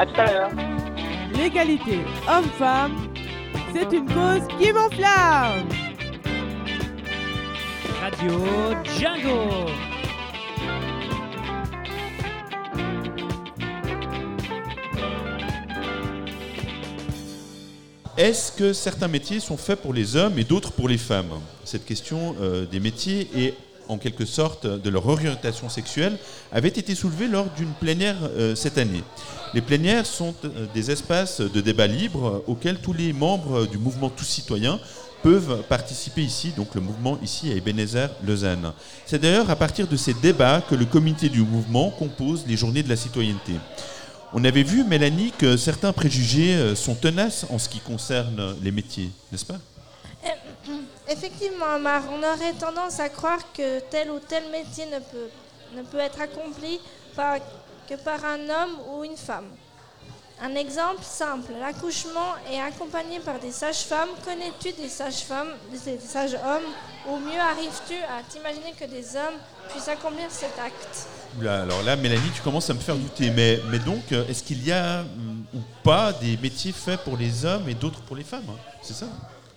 À tout à l'heure. L'égalité homme-femme, c'est une cause qui m'enflamme. Radio Django. Est-ce que certains métiers sont faits pour les hommes et d'autres pour les femmes? Cette question euh, des métiers et en quelque sorte de leur orientation sexuelle avait été soulevée lors d'une plénière euh, cette année. Les plénières sont euh, des espaces de débat libre auxquels tous les membres du mouvement Tous Citoyens peuvent participer ici, donc le mouvement ici à Ebenezer Lausanne. C'est d'ailleurs à partir de ces débats que le comité du mouvement compose les journées de la citoyenneté. On avait vu, Mélanie, que certains préjugés euh, sont tenaces en ce qui concerne les métiers, n'est-ce pas? Effectivement, Omar, on aurait tendance à croire que tel ou tel métier ne peut, être accompli que par un homme ou une femme. Un exemple simple, l'accouchement est accompagné par des sages-femmes. Connais-tu des sages-femmes, des sages-hommes? Ou mieux arrives-tu à t'imaginer que des hommes puissent accomplir cet acte? Alors là, Mélanie, tu commences à me faire douter. Mais, mais donc, euh, est-ce qu'il y a hum, ou pas des métiers faits pour les hommes et d'autres pour les femmes hein? C'est ça?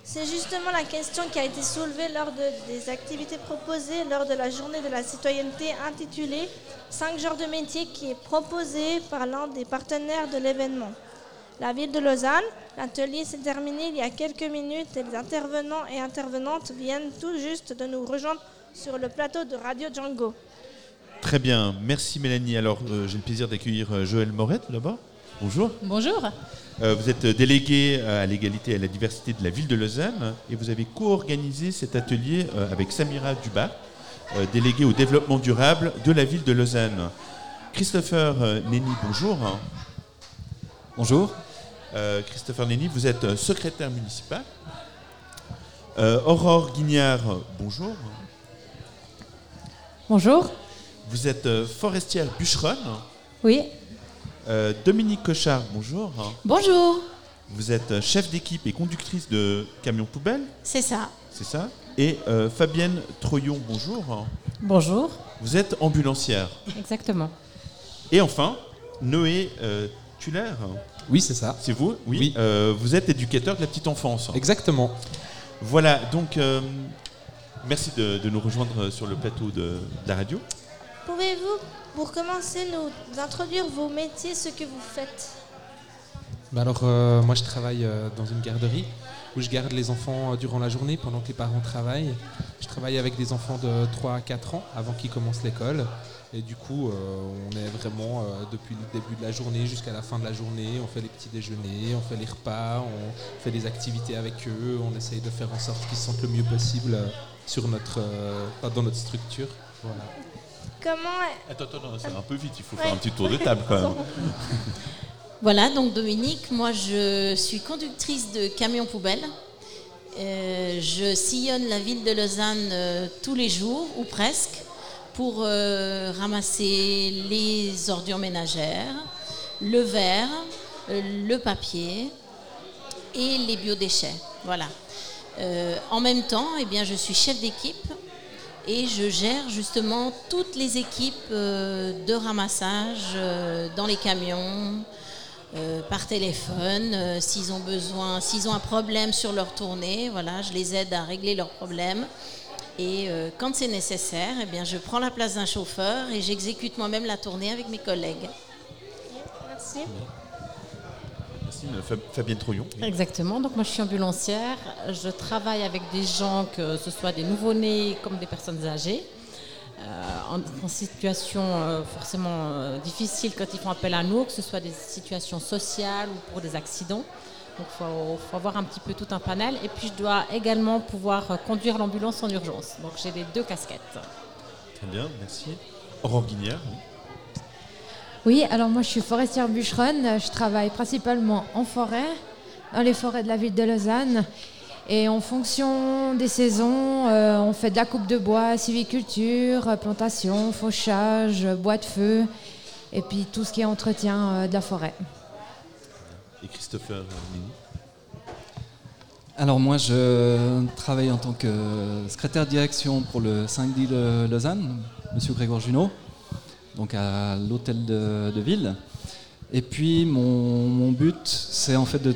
C'est justement la question qui a été soulevée lors de- des activités proposées lors de la journée de la citoyenneté intitulée 5 genres de métiers qui est proposée par l'un des partenaires de l'événement. La ville de Lausanne, l'atelier s'est terminé il y a quelques minutes et les intervenants et intervenantes viennent tout juste de nous rejoindre sur le plateau de Radio Django. Très bien, merci Mélanie. Alors, euh, j'ai le plaisir d'accueillir euh, Joël Moret tout d'abord. Bonjour. Bonjour. Euh, vous êtes délégué à l'égalité et à la diversité de la ville de Lausanne et vous avez co-organisé cet atelier euh, avec Samira Dubas, euh, déléguée au développement durable de la ville de Lausanne. Christopher euh, Nenny, bonjour. Bonjour. Euh, Christopher Nenny, vous êtes euh, secrétaire municipal. Euh, Aurore Guignard, bonjour. Bonjour. Vous êtes euh, forestière bûcheronne. Oui. Euh, Dominique Cochard, bonjour. Bonjour. Vous êtes euh, chef d'équipe et conductrice de camion poubelle, C'est ça. c'est ça Et euh, Fabienne Troyon, bonjour. Bonjour. Vous êtes ambulancière. Exactement. Et enfin, Noé euh, Tuller, Oui, c'est ça. c'est vous? Oui. Oui. Euh, vous êtes éducateur de la petite enfance. Exactement. Voilà, donc euh, merci de, de nous rejoindre sur le plateau de, de la radio. Pouvez-vous, pour commencer, nous introduire vos métiers, ce que vous faites Bah alors, euh, moi, je travaille euh, dans une garderie où je garde les enfants euh, durant la journée pendant que les parents travaillent. Je travaille avec des enfants de 3 à 4 ans avant qu'ils commencent l'école. Et du coup, on est vraiment depuis le début de la journée jusqu'à la fin de la journée. On fait les petits déjeuners, on fait les repas, on fait des activités avec eux. On essaye de faire en sorte qu'ils se sentent le mieux possible sur notre, dans notre structure. Voilà. Comment Attends, attends, non, c'est un peu vite, il faut Ouais. faire un petit tour de table quand même. Voilà, donc Dominique, moi je suis conductrice de camion poubelle. Euh, je sillonne la ville de Lausanne euh, tous les jours, ou presque, pour euh, ramasser les ordures ménagères, le verre, le papier et les biodéchets. Voilà. En même temps, eh bien, je suis chef d'équipe et je gère justement toutes les équipes euh, de ramassage euh, dans les camions, euh, par téléphone, euh, s'ils ont besoin, s'ils ont un problème sur leur tournée, voilà, je les aide à régler leurs problèmes. Et euh, quand c'est nécessaire, eh bien, je prends la place d'un chauffeur et j'exécute moi-même la tournée avec mes collègues. Merci. Fabienne Troyon. Exactement. Donc moi je suis ambulancière. Je travaille avec des gens, que ce soit des nouveau-nés comme des personnes âgées, euh, en, en situation euh, forcément euh, difficile quand ils font appel à nous, que ce soit des situations sociales ou pour des accidents. Donc il faut, faut avoir un petit peu tout un panel. Et puis je dois également pouvoir conduire l'ambulance en urgence. Donc j'ai les deux casquettes. Très bien, merci. Aurore Guignard, oui. Oui, alors moi je suis forestière bûcheronne. Je travaille principalement en forêt, dans les forêts de la ville de Lausanne. Et en fonction des saisons, euh, on fait de la coupe de bois, civiculture, plantation, fauchage, bois de feu, et puis tout ce qui est entretien euh, de la forêt. et Christopher. Alors moi, je travaille en tant que secrétaire de direction pour le 5D de Lausanne, Monsieur Grégoire Junot, donc à l'hôtel de, ville. Et puis mon, but, c'est en fait de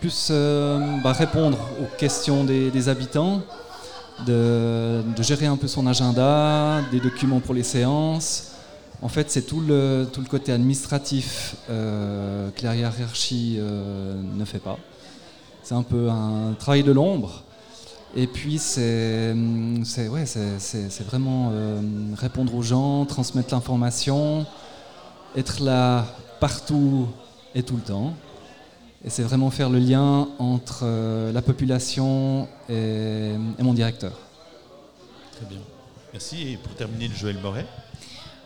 plus euh, bah, répondre aux questions des, habitants, de, de gérer un peu son agenda, des documents pour les séances. En fait, c'est tout le, tout le côté administratif euh, que la hiérarchie euh, ne fait pas. C'est un peu un travail de l'ombre. Et puis, c'est c'est- ouais, vraiment euh, répondre aux gens, transmettre l'information, être là partout et tout le temps. Et c'est vraiment faire le lien entre euh, la population et, et mon directeur. Très bien. Merci. Et pour terminer, Joël Moret.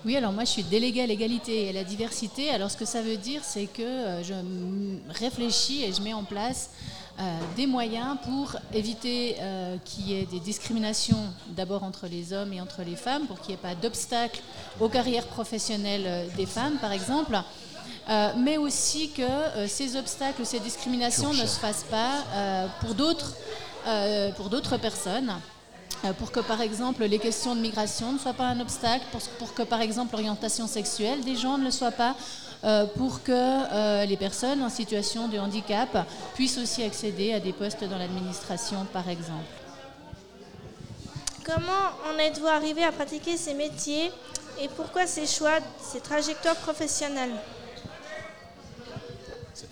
Oui, alors moi je suis déléguée à l'égalité et à la diversité. Alors ce que ça veut dire, c'est que euh, je réfléchis et je mets en place euh, des moyens pour éviter euh, qu'il y ait des discriminations d'abord entre les hommes et entre les femmes, pour qu'il n'y ait pas d'obstacles aux carrières professionnelles des femmes, par exemple. Euh, mais aussi que ces obstacles, ces discriminations ne se fassent pas pour d'autres pour d'autres personnes. Euh, pour que par exemple les questions de migration ne soient pas un obstacle, pour, pour que par exemple l'orientation sexuelle des gens ne le soit pas, euh, pour que euh, les personnes en situation de handicap puissent aussi accéder à des postes dans l'administration par exemple. Comment en êtes-vous arrivé à pratiquer ces métiers et pourquoi ces choix, ces trajectoires professionnelles?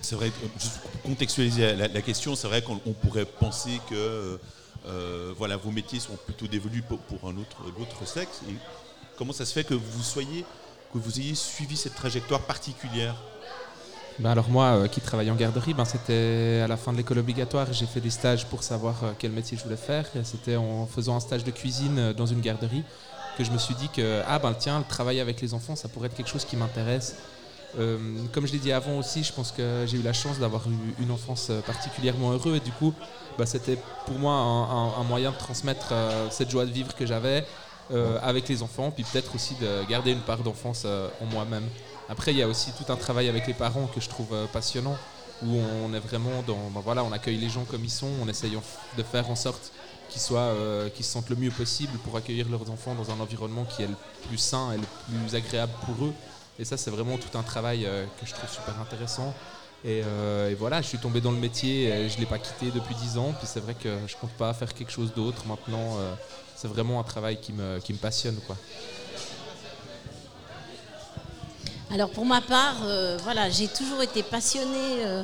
C'est- vrai, juste pour contextualiser la, la question, c'est vrai qu'on on pourrait penser que euh, voilà, vos métiers sont plutôt dévolus pour, un autre, l'autre sexe. Comment ça se fait que vous soyez, que vous ayez suivi cette trajectoire particulière? Ben alors moi, euh, qui travaille en garderie, ben c'était à la fin de l'école obligatoire. J'ai fait des stages pour savoir euh, quel métier je voulais faire. C'était en faisant un stage de cuisine dans une garderie que je me suis dit que ah ben tiens, le travail avec les enfants, ça pourrait être quelque chose qui m'intéresse. Euh, comme je l'ai dit avant aussi, je pense que j'ai eu la chance d'avoir eu une enfance euh, particulièrement heureuse et du coup, bah, c'était pour moi un, moyen de transmettre euh, cette joie de vivre que j'avais avec les enfants, puis peut-être aussi de garder une part d'enfance en moi-même. Après, il y a aussi tout un travail avec les parents que je trouve passionnant, où on est vraiment dans, voilà, on accueille les gens comme ils sont, on essaye de faire en sorte qu'ils soient, qu'ils se sentent le mieux possible pour accueillir leurs enfants dans un environnement qui est le plus sain et le plus agréable pour eux. Et ça, c'est vraiment tout un travail euh, que je trouve super intéressant. Et, euh, et voilà, je suis tombé dans le métier, et je ne l'ai pas quitté depuis 10 ans. Puis c'est vrai que je compte pas faire quelque chose d'autre maintenant. euh, c'est vraiment un travail qui me, qui me passionne. Quoi. Alors pour ma part, euh, voilà, j'ai toujours été passionnée euh,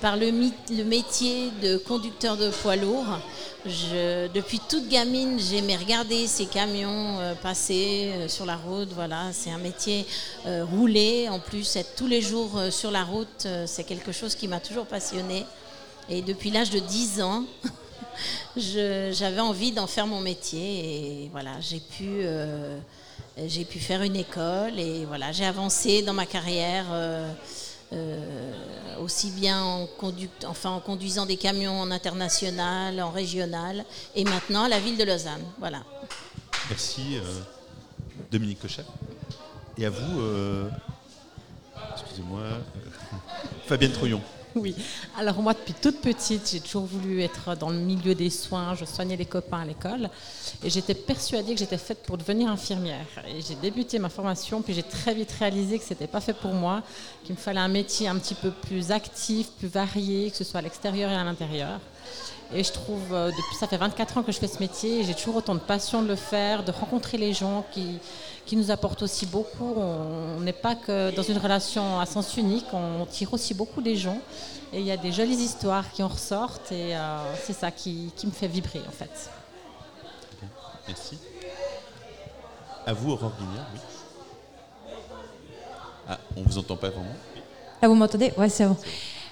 par le, le métier de conducteur de poids lourd. Depuis toute gamine, j'aimais regarder ces camions euh, passer euh, sur la route. Voilà, c'est un métier euh, roulé. En plus, être tous les jours sur la route, c'est quelque chose qui m'a toujours passionnée. Et depuis l'âge de 10 ans, j'avais envie d'en faire mon métier. Et voilà, j'ai pu, j'ai pu faire une école et voilà, j'ai avancé dans ma carrière. Euh, aussi bien en, conduct- enfin, en conduisant des camions en international, en régional, et maintenant à la ville de Lausanne. Voilà. Merci euh, Dominique Cochet. Et à vous, euh, excusez-moi, Fabienne Troyon. Oui. Alors moi, depuis toute petite, j'ai toujours voulu être dans le milieu des soins. Je soignais les copains à l'école. Et j'étais persuadée que j'étais faite pour devenir infirmière. Et j'ai débuté ma formation, puis j'ai très vite réalisé que ce n'était pas fait pour moi, qu'il me fallait un métier un petit peu plus actif, plus varié, que ce soit à l'extérieur et à l'intérieur. Et je trouve, euh, depuis ça fait 24 ans que je fais ce métier, j'ai toujours autant de passion de le faire, de rencontrer les gens qui, qui nous apportent aussi beaucoup. On n'est pas que dans une relation à sens unique, on tire aussi beaucoup des gens. Et il y a des jolies histoires qui en ressortent, et euh, c'est ça qui, qui me fait vibrer en fait. Merci. À vous, Aurore Guignard, oui. Ah, on vous entend pas vraiment Là, vous m'entendez? Ouais, c'est bon.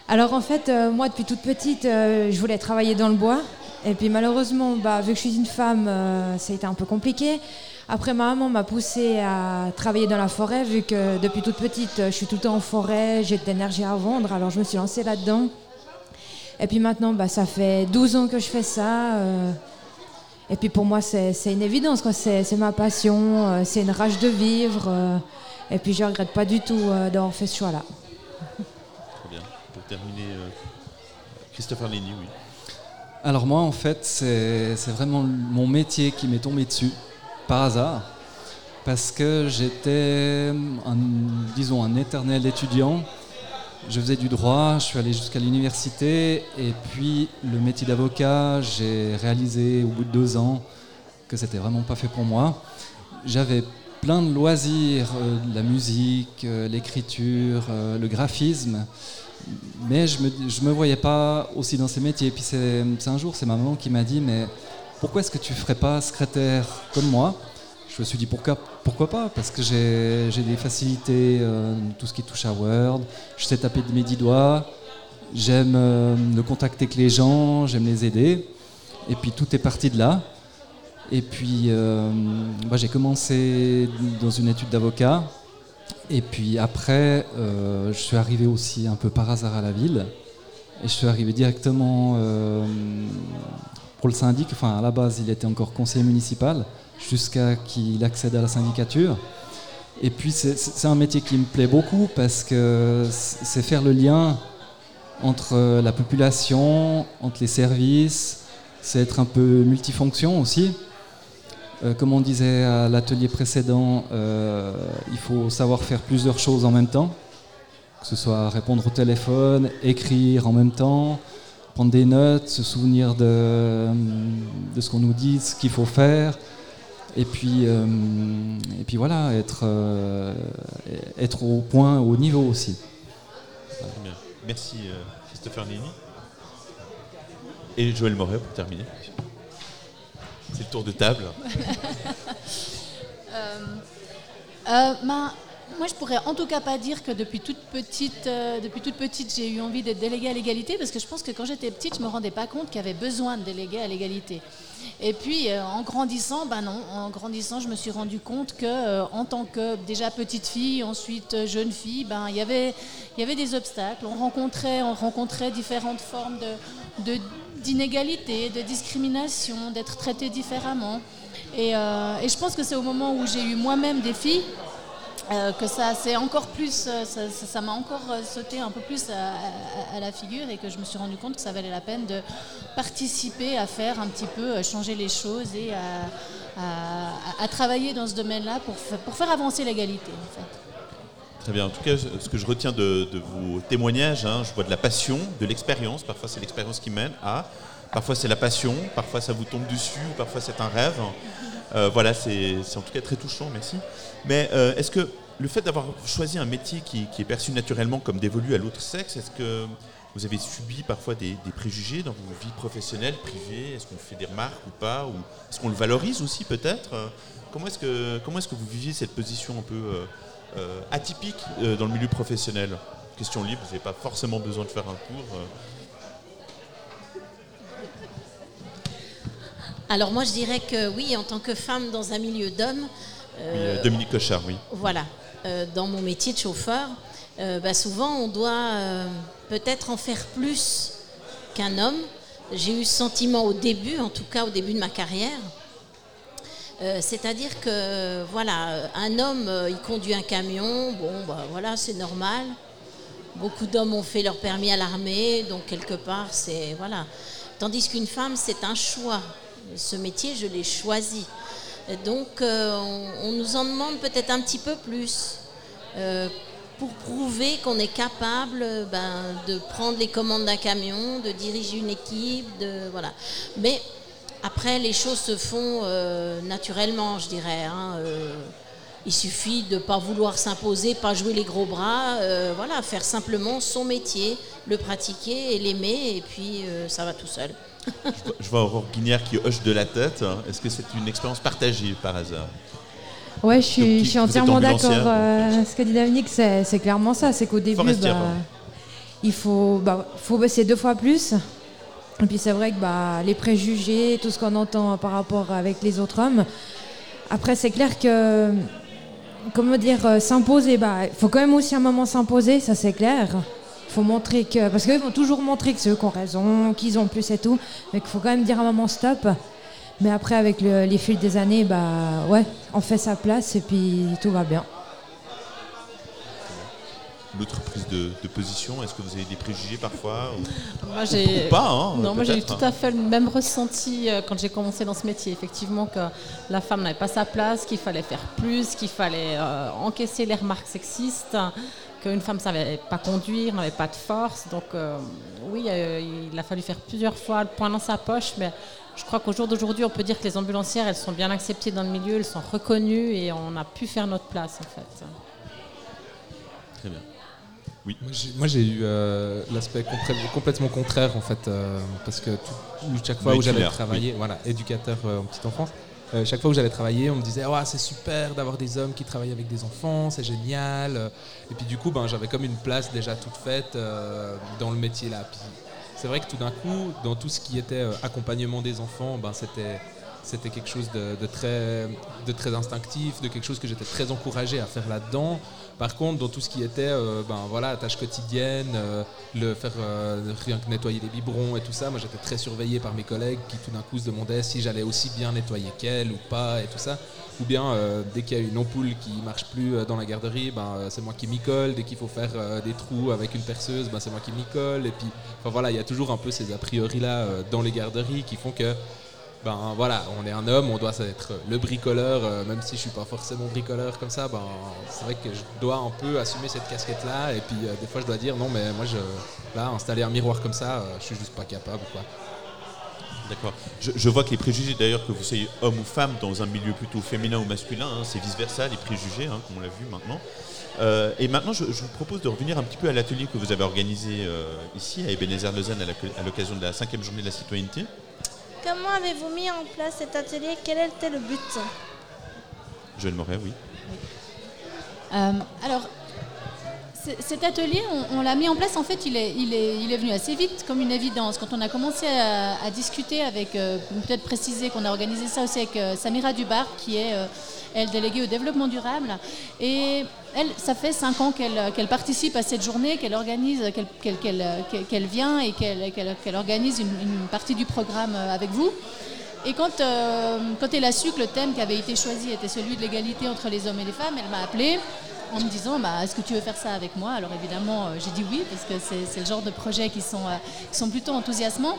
Alors, en fait, euh, moi, depuis toute petite, euh, je voulais travailler dans le bois. Et puis, malheureusement, bah, vu que je suis une femme, euh, ça a été un peu compliqué. Après, ma maman m'a poussée à travailler dans la forêt, vu que depuis toute petite, je suis tout le temps en forêt, j'ai de l'énergie à vendre. Alors, je me suis lancée là-dedans. Et puis maintenant, bah, ça fait 12 ans que je fais ça. et puis pour moi, c'est une évidence. C'est ma passion, c'est une rage de vivre. et puis je regrette pas du tout d'avoir fait ce choix-là. Terminer, euh, Christopher Lenny, oui. Alors moi, en fait, c'est vraiment mon métier qui m'est tombé dessus, par hasard, parce que j'étais, disons, un éternel étudiant je faisais du droit, je suis allé jusqu'à l'université et puis le métier d'avocat, j'ai réalisé au bout de deux ans que c'était vraiment pas fait pour moi. J'avais plein de loisirs, euh, la musique, euh, l'écriture, le graphisme, mais je me, je me voyais pas aussi dans ces métiers. Et puis c'est un jour, c'est ma maman qui m'a dit, mais pourquoi est-ce que tu ferais pas secrétaire comme moi? Je me suis dit pourquoi, pas? Parce que j'ai des facilités, tout ce qui touche à Word, je sais taper de mes dix doigts, j'aime le contact avec les gens, j'aime les aider. Et puis tout est parti de là. Et puis, euh, moi, j'ai commencé dans une étude d'avocat. Et puis après, euh, je suis arrivé aussi un peu par hasard à la ville. Et je suis arrivé directement euh, pour le syndic. Enfin, à la base, il était encore conseiller municipal jusqu'à qu'il accède à la syndicature. Et puis, c'est un métier qui me plaît beaucoup parce que c'est faire le lien entre la population, entre les services. C'est être un peu multifonction aussi. Euh, comme on disait à l'atelier précédent, euh, il faut savoir faire plusieurs choses en même temps, que ce soit répondre au téléphone, écrire en même temps, prendre des notes, se souvenir de, de ce qu'on nous dit, ce qu'il faut faire, et puis, euh, et puis voilà, être, être au point, au niveau aussi. Merci Christopher Nini. Et Joël Moret pour terminer. C'est le tour de table. Euh, euh, moi, je pourrais en tout cas pas dire que depuis toute petite, euh, depuis toute petite, j'ai eu envie d'être déléguée à l'égalité, parce que je pense que quand j'étais petite, je me rendais pas compte qu'il y avait besoin de déléguer à l'égalité. Et puis, en grandissant, ben non, en grandissant, je me suis rendu compte que, en tant que déjà petite fille, ensuite jeune fille, ben il y avait, il y avait des obstacles. On rencontrait, on rencontrait différentes formes de, de d'inégalité, de discrimination, d'être traité différemment. Euh, et, je pense que c'est au moment où j'ai eu moi-même des filles euh, que ça c'est encore plus, euh, ça m'a encore sauté un peu plus à, la figure et que je me suis rendu compte que ça valait la peine de participer à faire un petit peu changer les choses et à, travailler dans ce domaine-là pour, pour faire avancer l'égalité. Très bien. En tout cas, ce que je retiens de, vos témoignages, hein, je vois de la passion, de l'expérience. Parfois, c'est l'expérience qui mène à. Parfois, c'est la passion. Parfois, ça vous tombe dessus. Parfois, c'est un rêve. Euh, voilà, c'est en tout cas très touchant. Merci. Mais euh, est-ce que le fait d'avoir choisi un métier qui, est perçu naturellement comme dévolu à l'autre sexe, est-ce que vous avez subi parfois des, préjugés dans vos vies professionnelles, privées? Est-ce qu'on fait des remarques ou pas? Ou est-ce qu'on le valorise aussi peut-être? Comment est-ce que, est que vous viviez cette position un peu euh, atypique euh, dans le milieu professionnel Question libre, vous n'avez pas forcément besoin de faire un cours. Euh. Alors moi je dirais que oui, en tant que femme dans un milieu d'hommes. Dominique Cochard, oui. Voilà, dans mon métier de chauffeur, bah, souvent on doit peut-être en faire plus qu'un homme. J'ai eu ce sentiment au début, en tout cas au début de ma carrière, euh, c'est-à-dire que voilà, un homme, euh, il conduit un camion, bon, bah, voilà, c'est normal. Beaucoup d'hommes ont fait leur permis à l'armée, donc quelque part, c'est voilà. Tandis qu'une femme, c'est un choix. Ce métier, je l'ai choisi. Donc, euh, on, nous en demande peut-être un petit peu plus pour prouver qu'on est capable ben, de prendre les commandes d'un camion, de diriger une équipe, de voilà. Mais après, les choses se font euh, naturellement, je dirais. Hein, euh, il suffit de ne pas vouloir s'imposer, pas jouer les gros bras, euh, voilà, faire simplement son métier, le pratiquer et l'aimer, et puis ça va tout seul. je, vois, Aurore Guignard qui hoche de la tête. Est-ce que c'est une expérience partagée par hasard? Ouais, je suis, je suis entièrement d'accord. ce que dit Dominique, c'est clairement ça. C'est qu'au début, bah, il faut, bah, faut bosser deux fois plus. Et puis c'est vrai que bah, les préjugés, tout ce qu'on entend par rapport avec les autres hommes. Après, c'est clair que, comment dire, euh, s'imposer, bah, il faut quand même aussi un moment s'imposer, ça c'est clair. Il faut montrer que, parce qu'ils vont toujours montrer que c'est eux qui ont raison, qu'ils ont plus et tout, mais qu'il faut quand même dire un moment stop. Mais après, avec les fils des années, bah ouais, on fait sa place et puis tout va bien l'autre prise de, position? Est-ce que vous avez des préjugés parfois Moi, j'ai pas. Hein, non, moi j'ai eu tout à fait le même ressenti euh, quand j'ai commencé dans ce métier. Effectivement, que la femme n'avait pas sa place, qu'il fallait faire plus, qu'il fallait euh, encaisser les remarques sexistes. qu'une femme ne savait pas conduire, n'avait pas de force. Donc euh, oui, euh, il a fallu faire plusieurs fois le point dans sa poche, mais je crois qu'au jour d'aujourd'hui, on peut dire que les ambulancières, elles sont bien acceptées dans le milieu, elles sont reconnues et on a pu faire notre place en fait. Très bien. Oui. Moi j'ai eu euh, l'aspect complètement contraire en fait, parce que chaque fois où j'allais travailler, voilà, éducateur en petite enfance, euh, chaque fois que j'allais travailler, on me disait oh, c'est super d'avoir des hommes qui travaillent avec des enfants, c'est génial. Et puis du coup, ben, j'avais comme une place déjà toute faite euh, dans le métier là. c'est vrai que tout d'un coup, dans tout ce qui était euh, accompagnement des enfants, ben, c'était c'était quelque chose de, très, instinctif, de quelque chose que j'étais très encouragé à faire là-dedans. Par contre, dans tout ce qui était euh, ben, voilà, tâches quotidiennes, euh, le faire euh, rien que nettoyer les biberons et tout ça, moi j'étais très surveillé par mes collègues qui tout d'un coup se demandaient si j'allais aussi bien nettoyer qu'elle ou pas et tout ça. Ou bien dès qu'il y a une ampoule qui marche plus dans la garderie, ben, c'est moi qui m'y colle. Dès qu'il faut faire des trous avec une perceuse, ben, c'est moi qui m'y colle. Et puis voilà, il y a toujours un peu ces a priori là dans les garderies qui font que ben voilà, on est un homme, on doit être le bricoleur, euh, même si je suis pas forcément bricoleur comme ça, ben c'est vrai que je dois un peu assumer cette casquette là, et puis euh, des fois je dois dire non mais moi je là installer un miroir comme ça, euh, je suis juste pas capable quoi. D'accord. Je, vois que les préjugés d'ailleurs que vous soyez homme ou femme dans un milieu plutôt féminin ou masculin, hein, c'est vice versa les préjugés, hein, comme on l'a vu maintenant. et maintenant, je, vous propose de revenir un petit peu à l'atelier que vous avez organisé ici à Ebenezer Lausanne à l'occasion de la cinquième journée de la citoyenneté. Comment avez-vous mis en place cet atelier? Quel était le but? Joël Moret, oui. Euh, alors, cet atelier, on, l'a mis en place, en fait, il est, venu assez vite, comme une évidence. Quand on a commencé à, discuter avec, euh, peut-être préciser qu'on a organisé ça aussi avec euh, Samira Dubar, qui est, elle, déléguée au développement durable. Et elle, ça fait cinq ans qu'elle participe à cette journée, qu'elle organise, qu'elle vient et qu'elle organise une, partie du programme euh, avec vous. Et quand, euh, quand elle a su que le thème qui avait été choisi était celui de l'égalité entre les hommes et les femmes, elle m'a appelé en me disant bah, Est-ce que tu veux faire ça avec moi? Alors évidemment, euh, j'ai dit oui, parce que c'est le genre de projets qui sont, qui sont plutôt enthousiasmants.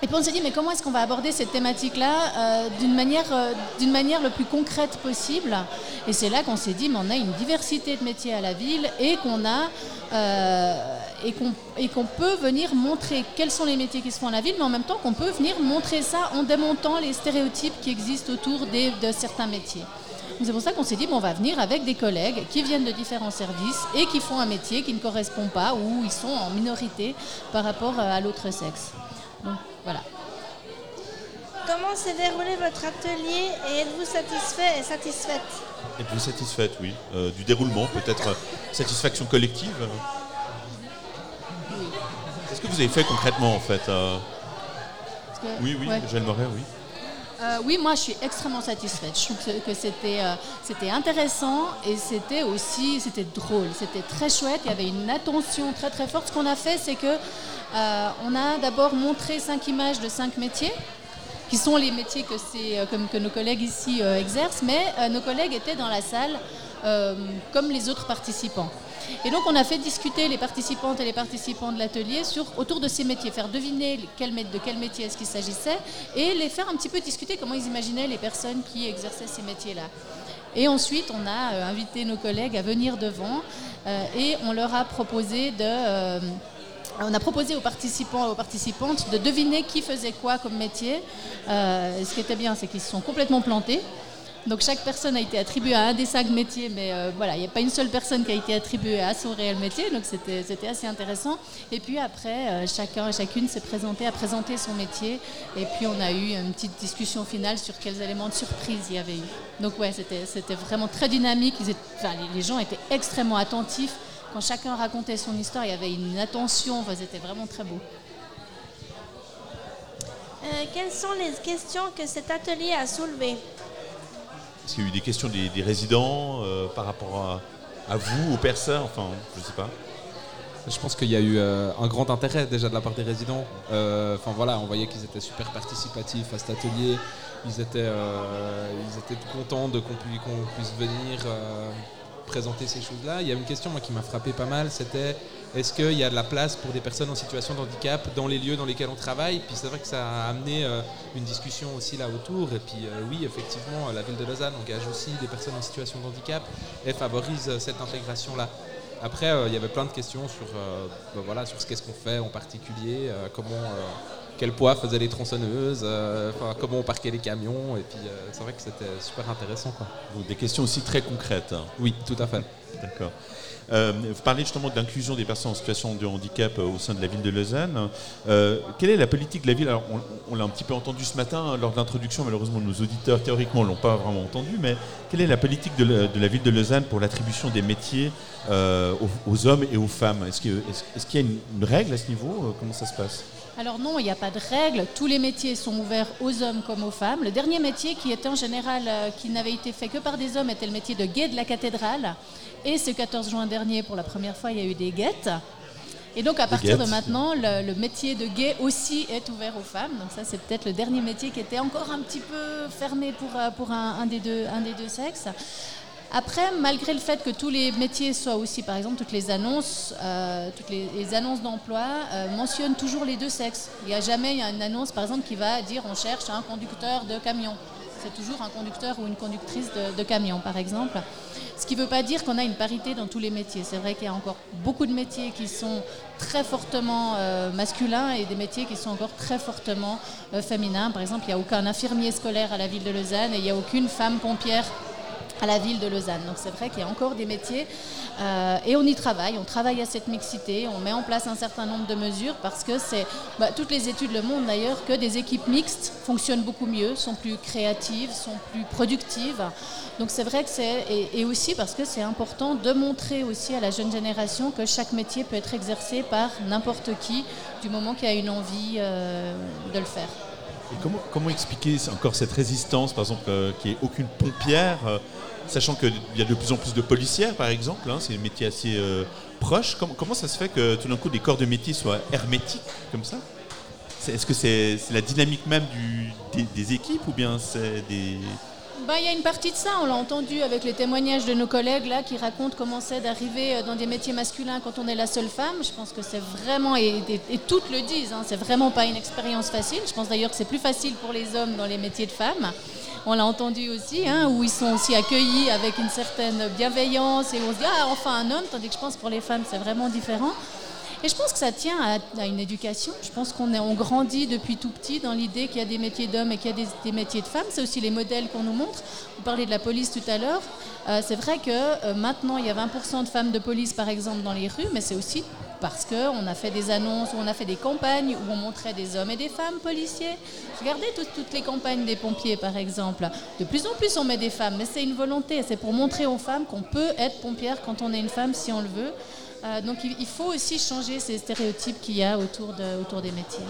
Et puis on s'est dit, mais comment est-ce qu'on va aborder cette thématique-là euh, d'une manière, euh, le plus concrète possible? Et c'est là qu'on s'est dit, mais on a une diversité de métiers à la ville et qu'on euh, peut venir montrer quels sont les métiers qui se font à la ville, mais en même temps qu'on peut venir montrer ça en démontant les stéréotypes qui existent autour de certains métiers. C'est pour ça qu'on s'est dit, bon, on va venir avec des collègues qui viennent de différents services et qui font un métier qui ne correspond pas ou ils sont en minorité par rapport à l'autre sexe. Donc voilà. Comment s'est déroulé votre atelier et êtes-vous satisfait et satisfaite? Êtes-vous satisfaite, oui. Euh, du déroulement, peut-être euh, satisfaction collective Oui. Qu'est-ce que vous avez fait concrètement en fait euh? Oui, oui, Jeanne Moret, oui. Oui, moi je suis extrêmement satisfaite. Je trouve que, c'était, c'était intéressant et c'était aussi c'était drôle. C'était très chouette. Il y avait une attention très très forte. Ce qu'on a fait, c'est que euh, on a d'abord montré cinq images de cinq métiers qui sont les métiers que, euh, nos collègues ici euh, exercent, mais nos collègues étaient dans la salle comme les autres participants. Et donc on a fait discuter les participantes et les participants de l'atelier autour de ces métiers, faire deviner de quel métier est-ce s'agissait et les faire un petit peu discuter comment ils imaginaient les personnes qui exerçaient ces métiers-là. Et ensuite on a invité nos collègues à venir devant et on leur a proposé de on a proposé aux participants et aux participantes de deviner qui faisait quoi comme métier. Euh, ce qui était bien, c'est qu'ils se sont complètement plantés. Donc chaque personne a été attribuée à un des cinq métiers, mais euh, voilà, il n'y a pas une seule personne qui a été attribuée à son réel métier, donc c'était assez intéressant. Et puis après, euh, chacun et chacune s'est présenté, a présenté son métier, et puis on a eu une petite discussion finale sur quels éléments de surprise il y avait eu. Donc ouais, c'était vraiment très dynamique, les gens étaient extrêmement attentifs quand chacun racontait son histoire, il y avait une attention, c'était vraiment très beau. Euh, quelles sont les questions que cet atelier a soulevées? Est-ce qu'il y a eu des questions des, résidents euh, par rapport à, vous, aux personnes Enfin, je sais pas. Je pense qu'il y a eu euh, un grand intérêt déjà de la part des résidents. Enfin voilà, on voyait qu'ils étaient super participatifs à cet atelier. Ils étaient, ils étaient contents de qu'on puisse venir présenter ces choses-là. Il y a une question moi, qui m'a frappé pas mal, c'était est-ce qu'il y a de la place pour des personnes en situation de handicap dans les lieux dans lesquels on travaille? Puis c'est vrai que ça a amené euh, une discussion aussi là autour. Et puis euh, oui, effectivement, la ville de Lausanne engage aussi des personnes en situation de handicap et favorise euh, cette intégration-là. Après, il y avait plein de questions sur, ben voilà, sur ce qu'est-ce qu'on fait en particulier, comment, quel poids faisaient les tronçonneuses, enfin, comment on parquait les camions. Et puis, c'est vrai que c'était super intéressant. Quoi. Donc des questions aussi très concrètes. hein. Oui, tout à fait. D'accord. Euh, vous parlez justement de l'inclusion des personnes en situation de handicap euh, au sein de la ville de Lausanne. Euh, quelle est la politique de la ville? On, l'a un petit peu entendu ce matin hein, lors de l'introduction. Malheureusement, nos auditeurs théoriquement l'ont pas vraiment entendu. Mais quelle est la politique de, la- ville de Lausanne pour l'attribution des métiers aux, hommes et aux femmes? Est-ce qu'il y a une, règle à ce niveau? Comment ça se passe? Alors non, il n'y a pas de règle. Tous les métiers sont ouverts aux hommes comme aux femmes. Le dernier métier qui était en général, euh, qui n'avait été fait que par des hommes, était le métier de guet de la cathédrale. Et ce 14 juin dernier, pour la première fois, il y a eu des guettes. Et donc à partir de maintenant, le, le métier de guet aussi est ouvert aux femmes. Donc ça, c'est peut-être le dernier métier qui était encore un petit peu fermé pour, euh, pour un, un des deux, un des deux sexes. Après, malgré le fait que tous les métiers soient aussi, par exemple, toutes les annonces, euh, toutes les, annonces d'emploi euh, mentionnent toujours les deux sexes. Il n'y a jamais une annonce, par exemple, qui va dire on cherche un conducteur de camion. C'est toujours un conducteur ou une conductrice de, camion, par exemple. Ce qui ne veut pas dire qu'on a une parité dans tous les métiers. C'est vrai qu'il y a encore beaucoup de métiers qui sont très fortement euh, masculins et des métiers qui sont encore très fortement féminins. Par exemple, il n'y a aucun infirmier scolaire à la ville de Lausanne et il n'y a aucune femme pompière à la ville de Lausanne. Donc c'est vrai qu'il y a encore des métiers euh, et on y travaille, on travaille à cette mixité, on met en place un certain nombre de mesures parce que c'est, bah, toutes les études le montrent d'ailleurs, que des équipes mixtes fonctionnent beaucoup mieux, sont plus créatives, sont plus productives. Donc c'est vrai que c'est, et, aussi parce que c'est important de montrer aussi à la jeune génération que chaque métier peut être exercé par n'importe qui du moment qu'il y a une envie euh, de le faire. Et comment, comment expliquer encore cette résistance, par exemple, euh, qu'il n'y ait aucune pompière, euh, sachant qu'il y a de plus en plus de policières, par exemple, hein, c'est un métier assez euh, proche. Comment, ça se fait que tout d'un coup les corps de métier soient hermétiques comme ça? Est-ce que c'est la dynamique même des, des équipes ou bien c'est des... Ben, il y a une partie de ça, on l'a entendu avec les témoignages de nos collègues là, qui racontent comment c'est d'arriver euh, dans des métiers masculins quand on est la seule femme. Je pense que c'est vraiment, et, toutes le disent, hein, c'est vraiment pas une expérience facile. Je pense d'ailleurs que c'est plus facile pour les hommes dans les métiers de femmes. On l'a entendu aussi, hein, où ils sont aussi accueillis avec une certaine bienveillance et on se dit ah enfin un homme, tandis que je pense pour les femmes c'est vraiment différent. Et je pense que ça tient à, une éducation. Je pense qu'on on grandit depuis tout petit dans l'idée qu'il y a des métiers d'hommes et qu'il y a des, métiers de femmes. C'est aussi les modèles qu'on nous montre. Vous parlez de la police tout à l'heure. Euh, c'est vrai que euh, maintenant, il y a 20% de femmes de police, par exemple, dans les rues, mais c'est aussi parce qu'on a fait des annonces, on a fait des campagnes où on montrait des hommes et des femmes policiers. Regardez toutes les campagnes des pompiers, par exemple. De plus en plus, on met des femmes, mais c'est une volonté. C'est pour montrer aux femmes qu'on peut être pompière quand on est une femme, si on le veut. Euh, donc il faut aussi changer ces stéréotypes qu'il y a autour, de, autour des métiers.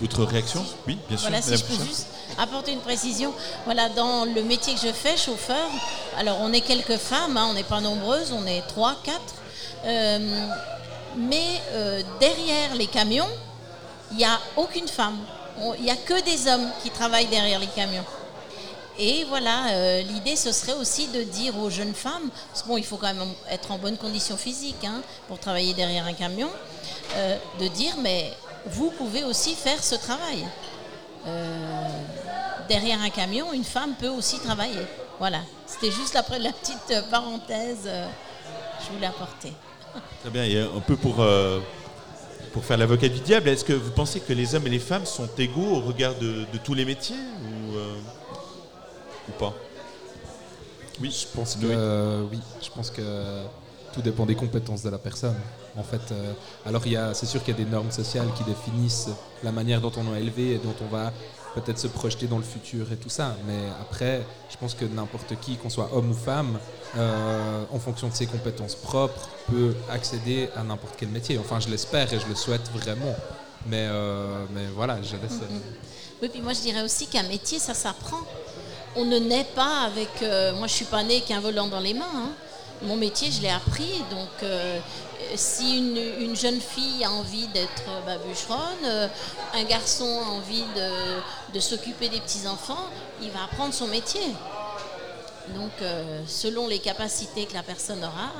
D'autres réactions? Oui, bien sûr. Voilà, si je peux juste apporter une précision. Voilà, dans le métier que je fais, chauffeur, alors on est quelques femmes, hein, on n'est pas nombreuses, on est trois, quatre. Euh, mais euh, derrière les camions, il n'y a aucune femme. Il n'y a que des hommes qui travaillent derrière les camions. Et voilà, euh, l'idée, ce serait aussi de dire aux jeunes femmes, parce que bon, il faut quand même être en bonne condition physique hein, pour travailler derrière un camion, euh, de dire, mais vous pouvez aussi faire ce travail. Euh, derrière un camion, une femme peut aussi travailler. Voilà, c'était juste après la petite parenthèse, je voulais apporter. Très bien, et un peu pour, pour faire l'avocat du diable, est-ce que vous pensez que les hommes et les femmes sont égaux au regard de, de tous les métiers ou, ou pas Oui, je pense que euh, oui, je pense que tout dépend des compétences de la personne. En fait, euh, alors il y a, c'est sûr qu'il y a des normes sociales qui définissent la manière dont on est élevé et dont on va peut-être se projeter dans le futur et tout ça. Mais après, je pense que n'importe qui, qu'on soit homme ou femme, euh, en fonction de ses compétences propres, peut accéder à n'importe quel métier. Enfin, je l'espère et je le souhaite vraiment. Mais, euh, mais voilà, je laisse. euh, Oui, puis moi je dirais aussi qu'un métier, ça s'apprend. On ne naît pas avec. euh, moi, je suis pas née qu'un volant dans les mains. hein. Mon métier, je l'ai appris. Donc, euh, si une, une jeune fille a envie d'être bah, un garçon a envie de, s'occuper des petits enfants, il va apprendre son métier. Donc, selon les capacités que la personne aura,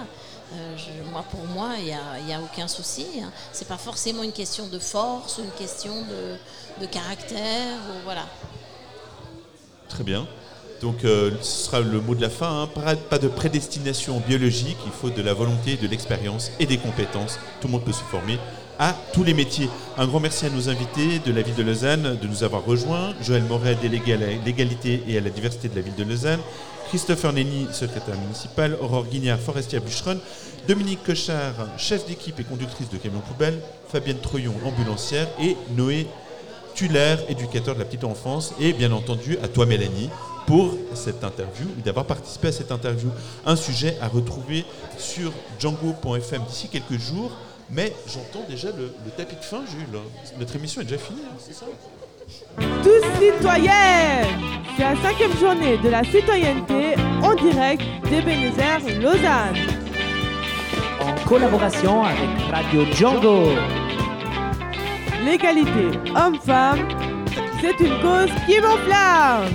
moi, pour moi, il n'y a, aucun souci. hein. C'est pas forcément une question de force, une question de, de caractère, voilà. Très bien. Donc euh, ce sera le mot de la fin, hein. pas, de prédestination biologique, il faut de la volonté, de l'expérience et des compétences. Tout le monde peut se former à tous les métiers. Un grand merci à nos invités de la ville de Lausanne de nous avoir rejoints. Joël Moret, délégué à l'égalité et à la diversité de la ville de Lausanne. Christopher Nenny, secrétaire municipal. Aurore Guignard, forestière bûcheronne. Dominique Cochard, chef d'équipe et conductrice de camion poubelle. Fabienne Troyon, ambulancière. Et Noé Tuller, éducateur de la petite enfance. Et bien entendu à toi Mélanie pour cette interview ou d'avoir participé à cette interview. Un sujet à retrouver sur django.fm d'ici quelques jours. Mais j'entends déjà le, le tapis de fin, Jules. Notre émission est déjà finie, hein, c'est ça Tous citoyennes C'est la cinquième journée de la citoyenneté en direct d'Ebenezer Lausanne. En collaboration avec Radio Django. L'égalité homme-femme, c'est une cause qui m'enflamme